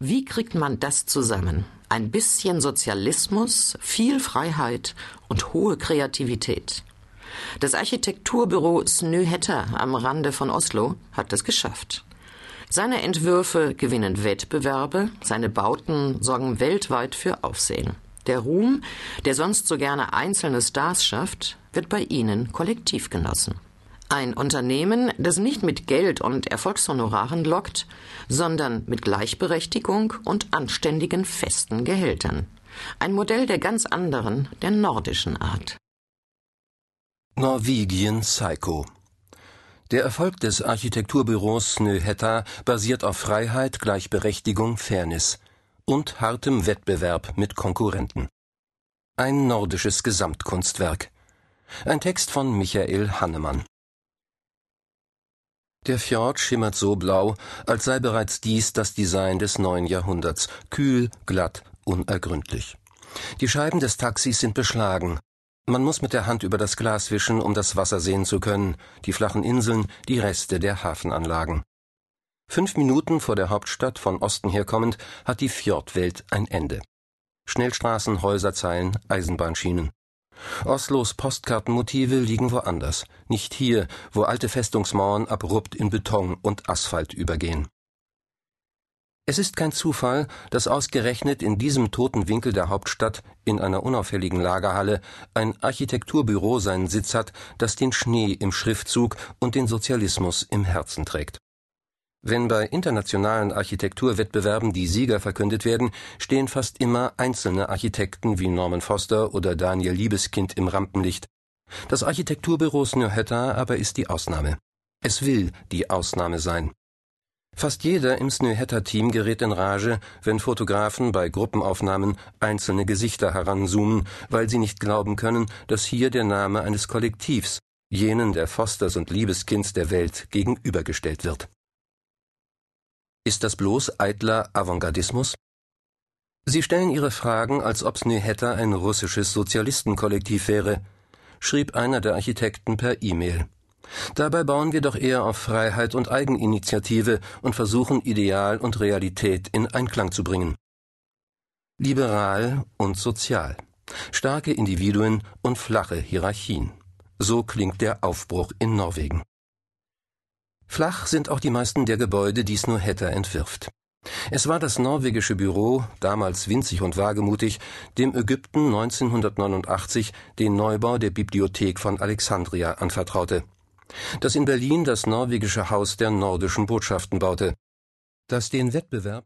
Wie kriegt man das zusammen? Ein bisschen Sozialismus, viel Freiheit und hohe Kreativität. Das Architekturbüro Snøhetta am Rande von Oslo hat es geschafft. Seine Entwürfe gewinnen Wettbewerbe, seine Bauten sorgen weltweit für Aufsehen. Der Ruhm, der sonst so gerne einzelne Stars schafft, wird bei ihnen kollektiv genossen. Ein Unternehmen, das nicht mit Geld und Erfolgshonoraren lockt, sondern mit Gleichberechtigung und anständigen festen Gehältern. Ein Modell der ganz anderen, der nordischen Art. Norwegian Psycho Der Erfolg des Architekturbüros Snøhetta basiert auf Freiheit, Gleichberechtigung, Fairness und hartem Wettbewerb mit Konkurrenten. Ein nordisches Gesamtkunstwerk. Ein Text von Michael Hannemann. Der Fjord schimmert so blau, als sei bereits dies das Design des neuen Jahrhunderts, kühl, glatt, unergründlich. Die Scheiben des Taxis sind beschlagen. Man muss mit der Hand über das Glas wischen, um das Wasser sehen zu können, die flachen Inseln, die Reste der Hafenanlagen. Fünf Minuten vor der Hauptstadt von Osten her kommend hat die Fjordwelt ein Ende. Schnellstraßen, Häuserzeilen, Eisenbahnschienen. Oslos Postkartenmotive liegen woanders, nicht hier, wo alte Festungsmauern abrupt in Beton und Asphalt übergehen. Es ist kein Zufall, dass ausgerechnet in diesem toten Winkel der Hauptstadt, in einer unauffälligen Lagerhalle, ein Architekturbüro seinen Sitz hat, das den Schnee im Schriftzug und den Sozialismus im Herzen trägt. Wenn bei internationalen Architekturwettbewerben die Sieger verkündet werden, stehen fast immer einzelne Architekten wie Norman Foster oder Daniel Liebeskind im Rampenlicht. Das Architekturbüro Snøhetta aber ist die Ausnahme. Es will die Ausnahme sein. Fast jeder im Snøhetta-Team gerät in Rage, wenn Fotografen bei Gruppenaufnahmen einzelne Gesichter heranzoomen, weil sie nicht glauben können, dass hier der Name eines Kollektivs, jenen der Fosters und Liebeskinds der Welt, gegenübergestellt wird. Ist das bloß eitler Avantgardismus? Sie stellen Ihre Fragen, als ob Snehetta ein russisches Sozialistenkollektiv wäre, schrieb einer der Architekten per E-Mail. Dabei bauen wir doch eher auf Freiheit und Eigeninitiative und versuchen Ideal und Realität in Einklang zu bringen. Liberal und sozial. Starke Individuen und flache Hierarchien. So klingt der Aufbruch in Norwegen. Flach sind auch die meisten der Gebäude, die Snohetta entwirft. Es war das norwegische Büro, damals winzig und wagemutig, dem Ägypten 1989 den Neubau der Bibliothek von Alexandria anvertraute, das in Berlin das norwegische Haus der nordischen Botschaften baute, das den Wettbewerb